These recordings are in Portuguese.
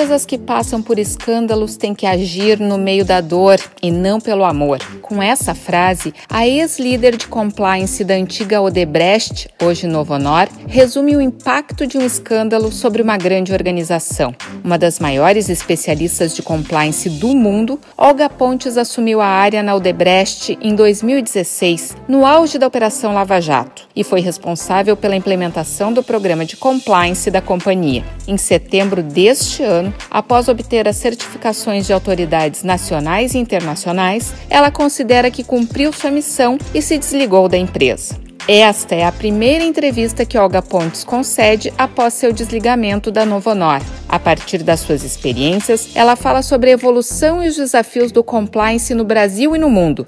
empresas que passam por escândalos têm que agir no meio da dor e não pelo amor. Com essa frase, a ex-líder de compliance da antiga Odebrecht, hoje Novo Honor, resume o impacto de um escândalo sobre uma grande organização. Uma das maiores especialistas de compliance do mundo, Olga Pontes assumiu a área na Odebrecht em 2016, no auge da Operação Lava Jato, e foi responsável pela implementação do programa de compliance da companhia. Em setembro deste ano, após obter as certificações de autoridades nacionais e internacionais, ela considera que cumpriu sua missão e se desligou da empresa. Esta é a primeira entrevista que Olga Pontes concede após seu desligamento da Novo Honor. A partir das suas experiências, ela fala sobre a evolução e os desafios do compliance no Brasil e no mundo.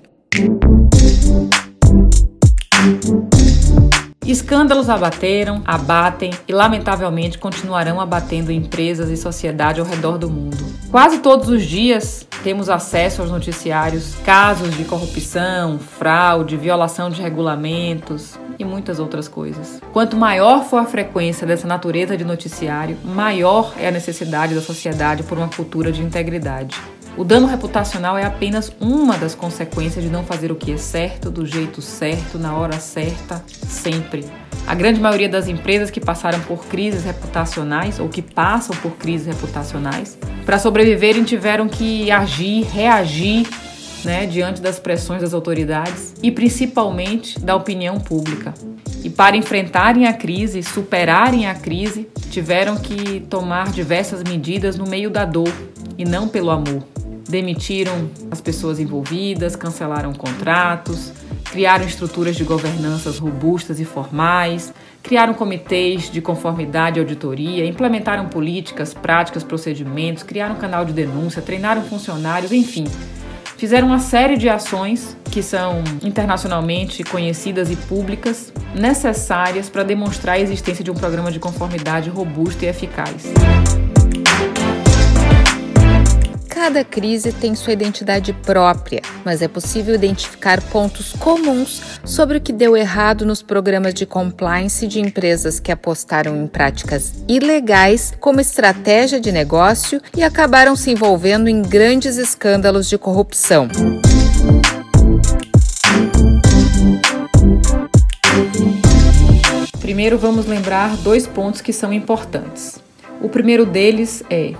Escândalos abateram, abatem e, lamentavelmente, continuarão abatendo empresas e sociedade ao redor do mundo. Quase todos os dias temos acesso aos noticiários, casos de corrupção, fraude, violação de regulamentos e muitas outras coisas. Quanto maior for a frequência dessa natureza de noticiário, maior é a necessidade da sociedade por uma cultura de integridade. O dano reputacional é apenas uma das consequências de não fazer o que é certo, do jeito certo, na hora certa, sempre. A grande maioria das empresas que passaram por crises reputacionais ou que passam por crises reputacionais, para sobreviverem tiveram que agir, reagir né, diante das pressões das autoridades e principalmente da opinião pública. E para enfrentarem a crise, superarem a crise, tiveram que tomar diversas medidas no meio da dor e não pelo amor demitiram as pessoas envolvidas, cancelaram contratos, criaram estruturas de governanças robustas e formais, criaram comitês de conformidade e auditoria, implementaram políticas, práticas, procedimentos, criaram canal de denúncia, treinaram funcionários, enfim. Fizeram uma série de ações que são internacionalmente conhecidas e públicas, necessárias para demonstrar a existência de um programa de conformidade robusto e eficaz. Cada crise tem sua identidade própria, mas é possível identificar pontos comuns sobre o que deu errado nos programas de compliance de empresas que apostaram em práticas ilegais como estratégia de negócio e acabaram se envolvendo em grandes escândalos de corrupção. Primeiro, vamos lembrar dois pontos que são importantes. O primeiro deles é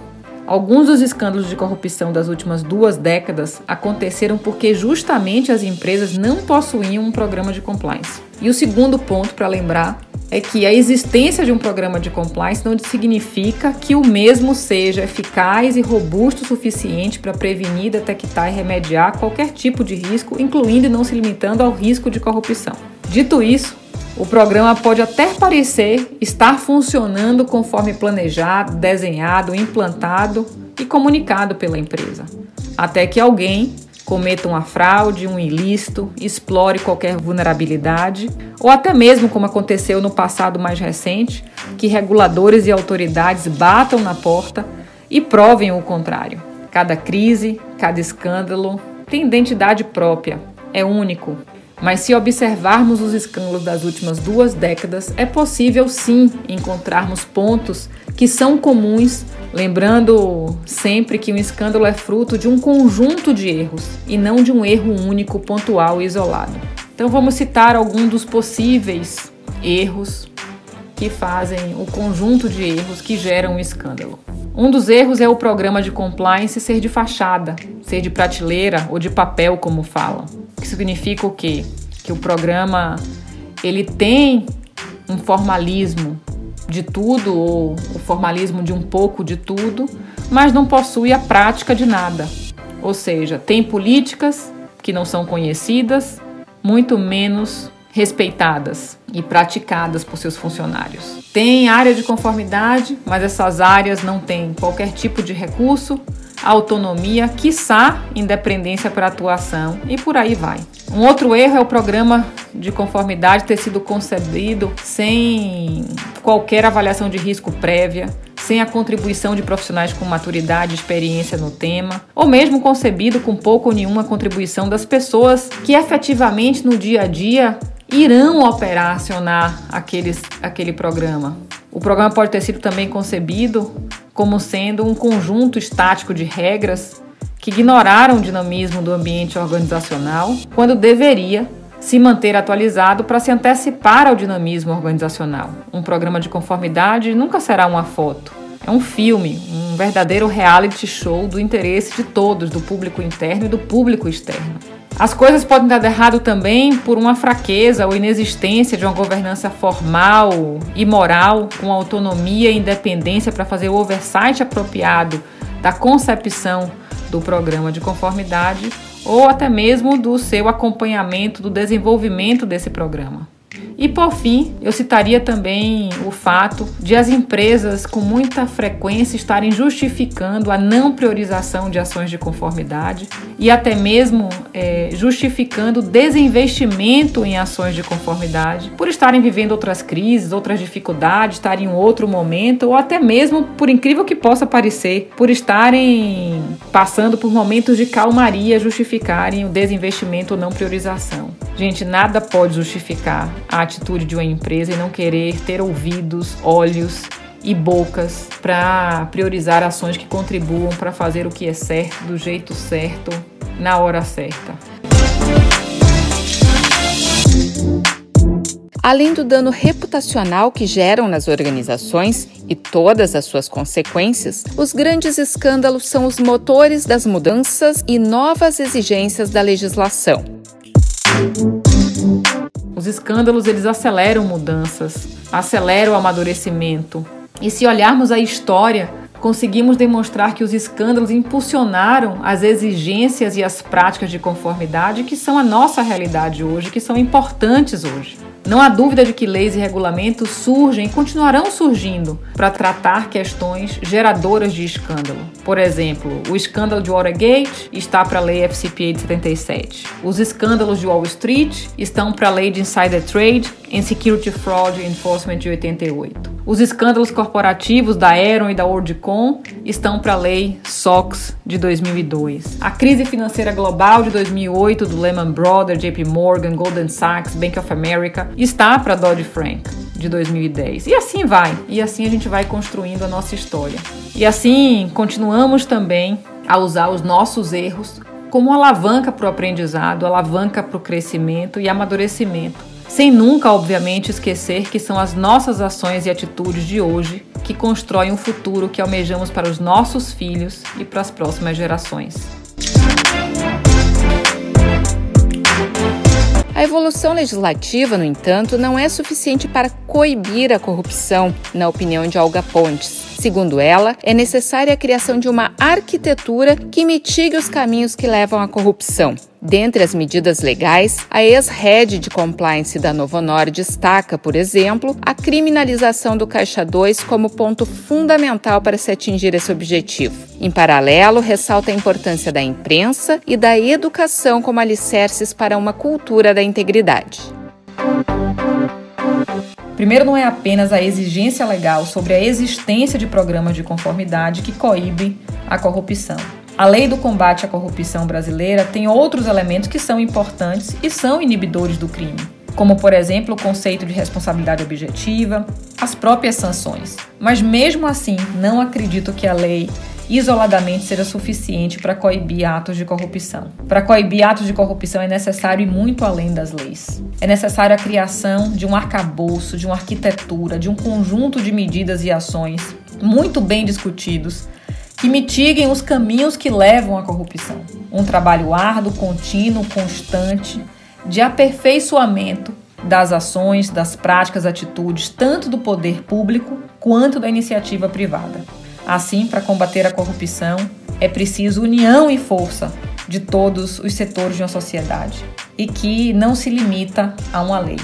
Alguns dos escândalos de corrupção das últimas duas décadas aconteceram porque justamente as empresas não possuíam um programa de compliance. E o segundo ponto para lembrar é que a existência de um programa de compliance não significa que o mesmo seja eficaz e robusto o suficiente para prevenir, detectar e remediar qualquer tipo de risco, incluindo e não se limitando ao risco de corrupção. Dito isso, o programa pode até parecer estar funcionando conforme planejado, desenhado, implantado e comunicado pela empresa, até que alguém cometa uma fraude, um ilícito, explore qualquer vulnerabilidade, ou até mesmo, como aconteceu no passado mais recente, que reguladores e autoridades batam na porta e provem o contrário. Cada crise, cada escândalo tem identidade própria, é único, mas se observarmos os escândalos das últimas duas décadas, é possível sim encontrarmos pontos que são comuns, lembrando sempre que um escândalo é fruto de um conjunto de erros e não de um erro único, pontual e isolado. Então vamos citar alguns dos possíveis erros que fazem o conjunto de erros que geram um escândalo. Um dos erros é o programa de compliance ser de fachada, ser de prateleira ou de papel, como falam. Que significa o quê? Que o programa ele tem um formalismo de tudo ou o formalismo de um pouco de tudo, mas não possui a prática de nada. Ou seja, tem políticas que não são conhecidas, muito menos respeitadas e praticadas por seus funcionários. Tem área de conformidade, mas essas áreas não têm qualquer tipo de recurso, autonomia, quiçá independência para atuação e por aí vai. Um outro erro é o programa de conformidade ter sido concebido sem qualquer avaliação de risco prévia, sem a contribuição de profissionais com maturidade e experiência no tema, ou mesmo concebido com pouca ou nenhuma contribuição das pessoas que efetivamente no dia a dia irão operacionar aqueles, aquele programa. O programa pode ter sido também concebido como sendo um conjunto estático de regras que ignoraram o dinamismo do ambiente organizacional, quando deveria se manter atualizado para se antecipar ao dinamismo organizacional. Um programa de conformidade nunca será uma foto, é um filme, um verdadeiro reality show do interesse de todos, do público interno e do público externo. As coisas podem dar errado também por uma fraqueza ou inexistência de uma governança formal e moral, com autonomia e independência para fazer o oversight apropriado da concepção do programa de conformidade ou até mesmo do seu acompanhamento do desenvolvimento desse programa. E por fim, eu citaria também o fato de as empresas com muita frequência estarem justificando a não priorização de ações de conformidade e até mesmo é, justificando desinvestimento em ações de conformidade por estarem vivendo outras crises, outras dificuldades, estarem em outro momento ou até mesmo, por incrível que possa parecer, por estarem passando por momentos de calmaria justificarem o desinvestimento ou não priorização. Gente, nada pode justificar a atitude de uma empresa e não querer ter ouvidos, olhos e bocas para priorizar ações que contribuam para fazer o que é certo, do jeito certo, na hora certa. Além do dano reputacional que geram nas organizações e todas as suas consequências, os grandes escândalos são os motores das mudanças e novas exigências da legislação. Os escândalos eles aceleram mudanças, aceleram o amadurecimento. E se olharmos a história, conseguimos demonstrar que os escândalos impulsionaram as exigências e as práticas de conformidade que são a nossa realidade hoje, que são importantes hoje. Não há dúvida de que leis e regulamentos surgem e continuarão surgindo para tratar questões geradoras de escândalo. Por exemplo, o escândalo de Watergate está para a lei FCPA de 77. Os escândalos de Wall Street estão para a lei de Insider Trade and Security Fraud Enforcement de 88. Os escândalos corporativos da Aeron e da WorldCom estão para a lei SOX de 2002. A crise financeira global de 2008 do Lehman Brothers, JP Morgan, Goldman Sachs, Bank of America está para Dodd-Frank de 2010. E assim vai. E assim a gente vai construindo a nossa história. E assim continuamos também a usar os nossos erros como alavanca para o aprendizado, alavanca para o crescimento e amadurecimento sem nunca, obviamente, esquecer que são as nossas ações e atitudes de hoje que constroem o futuro que almejamos para os nossos filhos e para as próximas gerações. A evolução legislativa, no entanto, não é suficiente para coibir a corrupção, na opinião de Olga Pontes. Segundo ela, é necessária a criação de uma arquitetura que mitigue os caminhos que levam à corrupção. Dentre as medidas legais, a ex-head de compliance da Novonor destaca, por exemplo, a criminalização do Caixa 2 como ponto fundamental para se atingir esse objetivo. Em paralelo, ressalta a importância da imprensa e da educação como alicerces para uma cultura da integridade. Primeiro, não é apenas a exigência legal sobre a existência de programas de conformidade que coíbe a corrupção. A lei do combate à corrupção brasileira tem outros elementos que são importantes e são inibidores do crime, como, por exemplo, o conceito de responsabilidade objetiva, as próprias sanções. Mas, mesmo assim, não acredito que a lei isoladamente seja suficiente para coibir atos de corrupção. Para coibir atos de corrupção é necessário ir muito além das leis. É necessário a criação de um arcabouço, de uma arquitetura, de um conjunto de medidas e ações muito bem discutidos que mitiguem os caminhos que levam à corrupção. Um trabalho árduo, contínuo, constante, de aperfeiçoamento das ações, das práticas, atitudes, tanto do poder público quanto da iniciativa privada. Assim, para combater a corrupção, é preciso união e força de todos os setores de uma sociedade e que não se limita a uma lei.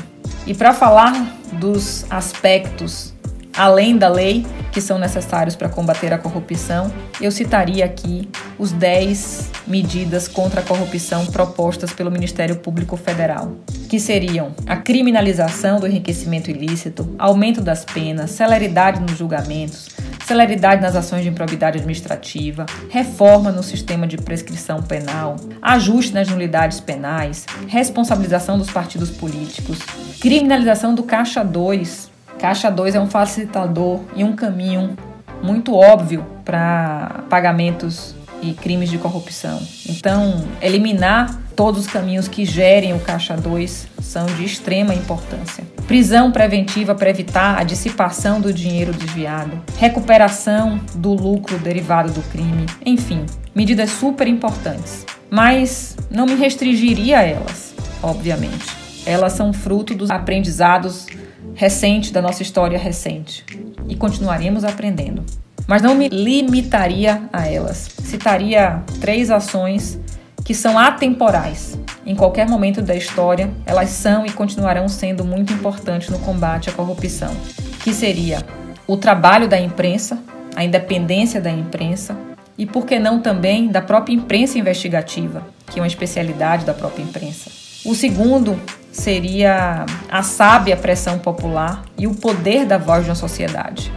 E para falar dos aspectos além da lei, que são necessários para combater a corrupção, eu citaria aqui os 10 medidas contra a corrupção propostas pelo Ministério Público Federal, que seriam a criminalização do enriquecimento ilícito, aumento das penas, celeridade nos julgamentos, celeridade nas ações de improbidade administrativa, reforma no sistema de prescrição penal, ajuste nas nulidades penais, responsabilização dos partidos políticos, criminalização do Caixa 2, Caixa 2 é um facilitador e um caminho muito óbvio para pagamentos e crimes de corrupção. Então, eliminar todos os caminhos que gerem o caixa 2 são de extrema importância. Prisão preventiva para evitar a dissipação do dinheiro desviado, recuperação do lucro derivado do crime, enfim, medidas super importantes. Mas não me restringiria a elas, obviamente. Elas são fruto dos aprendizados recentes da nossa história recente e continuaremos aprendendo mas não me limitaria a elas. Citaria três ações que são atemporais. Em qualquer momento da história, elas são e continuarão sendo muito importantes no combate à corrupção, que seria o trabalho da imprensa, a independência da imprensa e, por que não também, da própria imprensa investigativa, que é uma especialidade da própria imprensa. O segundo seria a sábia pressão popular e o poder da voz de uma sociedade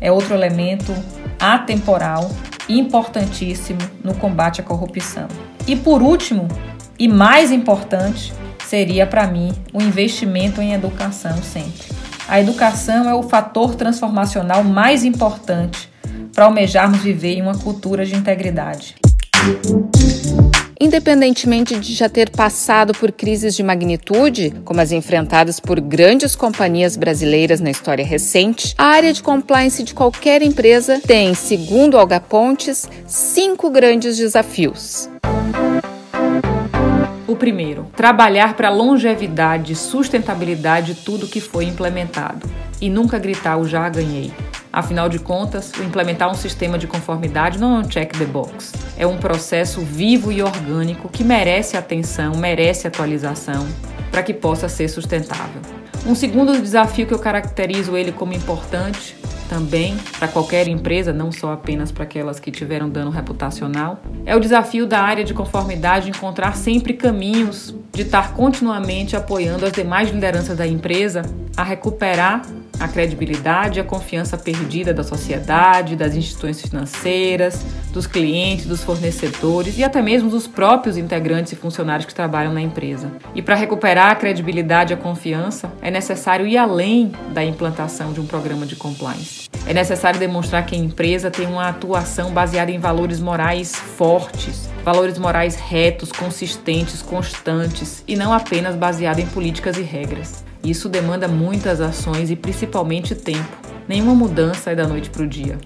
é outro elemento atemporal importantíssimo no combate à corrupção. E por último, e mais importante, seria para mim o investimento em educação sempre. A educação é o fator transformacional mais importante para almejarmos viver em uma cultura de integridade. Independentemente de já ter passado por crises de magnitude, como as enfrentadas por grandes companhias brasileiras na história recente, a área de compliance de qualquer empresa tem, segundo Olga Pontes, cinco grandes desafios. O primeiro, trabalhar para longevidade sustentabilidade de tudo que foi implementado e nunca gritar o já ganhei. Afinal de contas, implementar um sistema de conformidade não é um check the box. É um processo vivo e orgânico que merece atenção, merece atualização para que possa ser sustentável. Um segundo desafio que eu caracterizo ele como importante também para qualquer empresa, não só apenas para aquelas que tiveram dano reputacional, é o desafio da área de conformidade encontrar sempre caminhos de estar continuamente apoiando as demais lideranças da empresa a recuperar a credibilidade e a confiança perdida da sociedade, das instituições financeiras, dos clientes, dos fornecedores e até mesmo dos próprios integrantes e funcionários que trabalham na empresa. E para recuperar a credibilidade e a confiança, é necessário ir além da implantação de um programa de compliance. É necessário demonstrar que a empresa tem uma atuação baseada em valores morais fortes, valores morais retos, consistentes, constantes e não apenas baseada em políticas e regras. Isso demanda muitas ações e principalmente tempo. Nenhuma mudança é da noite para o dia.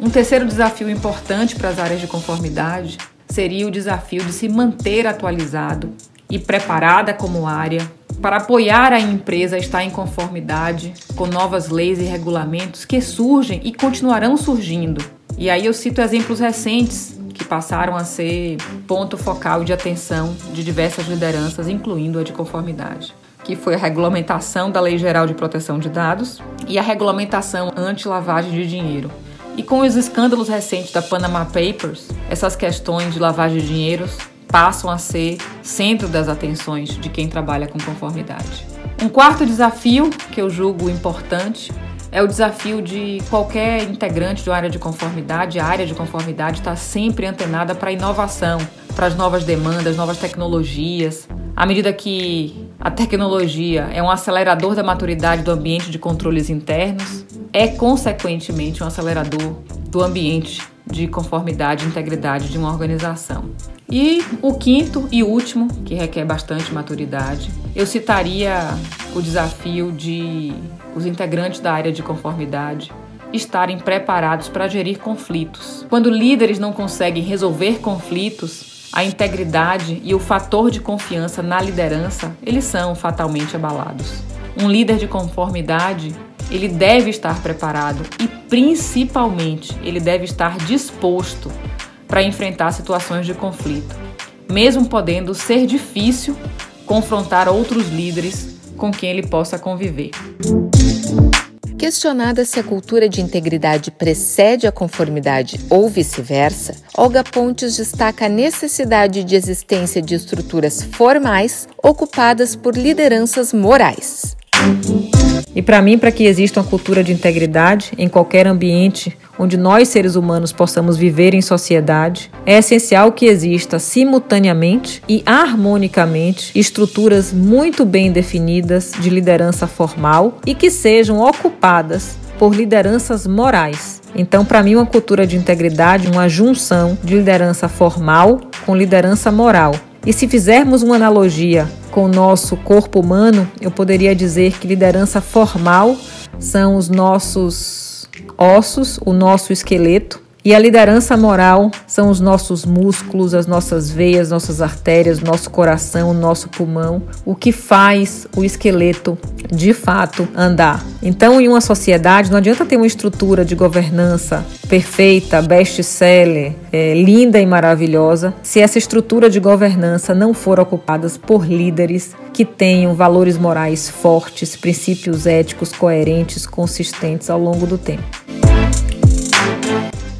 Um terceiro desafio importante para as áreas de conformidade seria o desafio de se manter atualizado e preparada como área para apoiar a empresa a estar em conformidade com novas leis e regulamentos que surgem e continuarão surgindo. E aí eu cito exemplos recentes que passaram a ser ponto focal de atenção de diversas lideranças, incluindo a de conformidade que foi a regulamentação da Lei Geral de Proteção de Dados e a regulamentação anti-lavagem de dinheiro. E com os escândalos recentes da Panama Papers, essas questões de lavagem de dinheiros passam a ser centro das atenções de quem trabalha com conformidade. Um quarto desafio que eu julgo importante é o desafio de qualquer integrante de uma área de conformidade. A área de conformidade está sempre antenada para a inovação, para as novas demandas, novas tecnologias. À medida que a tecnologia é um acelerador da maturidade do ambiente de controles internos, é consequentemente um acelerador do ambiente de conformidade e integridade de uma organização. E o quinto e último, que requer bastante maturidade, eu citaria o desafio de os integrantes da área de conformidade estarem preparados para gerir conflitos. Quando líderes não conseguem resolver conflitos, a integridade e o fator de confiança na liderança, eles são fatalmente abalados. Um líder de conformidade, ele deve estar preparado e principalmente ele deve estar disposto para enfrentar situações de conflito, mesmo podendo ser difícil confrontar outros líderes com quem ele possa conviver. Questionada se a cultura de integridade precede a conformidade ou vice-versa, Olga Pontes destaca a necessidade de existência de estruturas formais ocupadas por lideranças morais. E para mim, para que exista uma cultura de integridade em qualquer ambiente onde nós seres humanos possamos viver em sociedade, é essencial que exista simultaneamente e harmonicamente estruturas muito bem definidas de liderança formal e que sejam ocupadas por lideranças morais. Então, para mim, uma cultura de integridade, uma junção de liderança formal com liderança moral. E se fizermos uma analogia com o nosso corpo humano, eu poderia dizer que liderança formal são os nossos ossos, o nosso esqueleto, e a liderança moral são os nossos músculos, as nossas veias, nossas artérias, nosso coração, nosso pulmão, o que faz o esqueleto de fato andar. Então, em uma sociedade, não adianta ter uma estrutura de governança perfeita, best-seller, é, linda e maravilhosa, se essa estrutura de governança não for ocupada por líderes que tenham valores morais fortes, princípios éticos coerentes, consistentes ao longo do tempo.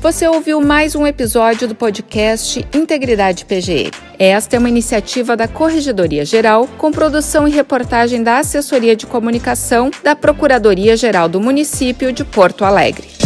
Você ouviu mais um episódio do podcast Integridade PGE. Esta é uma iniciativa da Corregedoria Geral, com produção e reportagem da Assessoria de Comunicação da Procuradoria Geral do Município de Porto Alegre.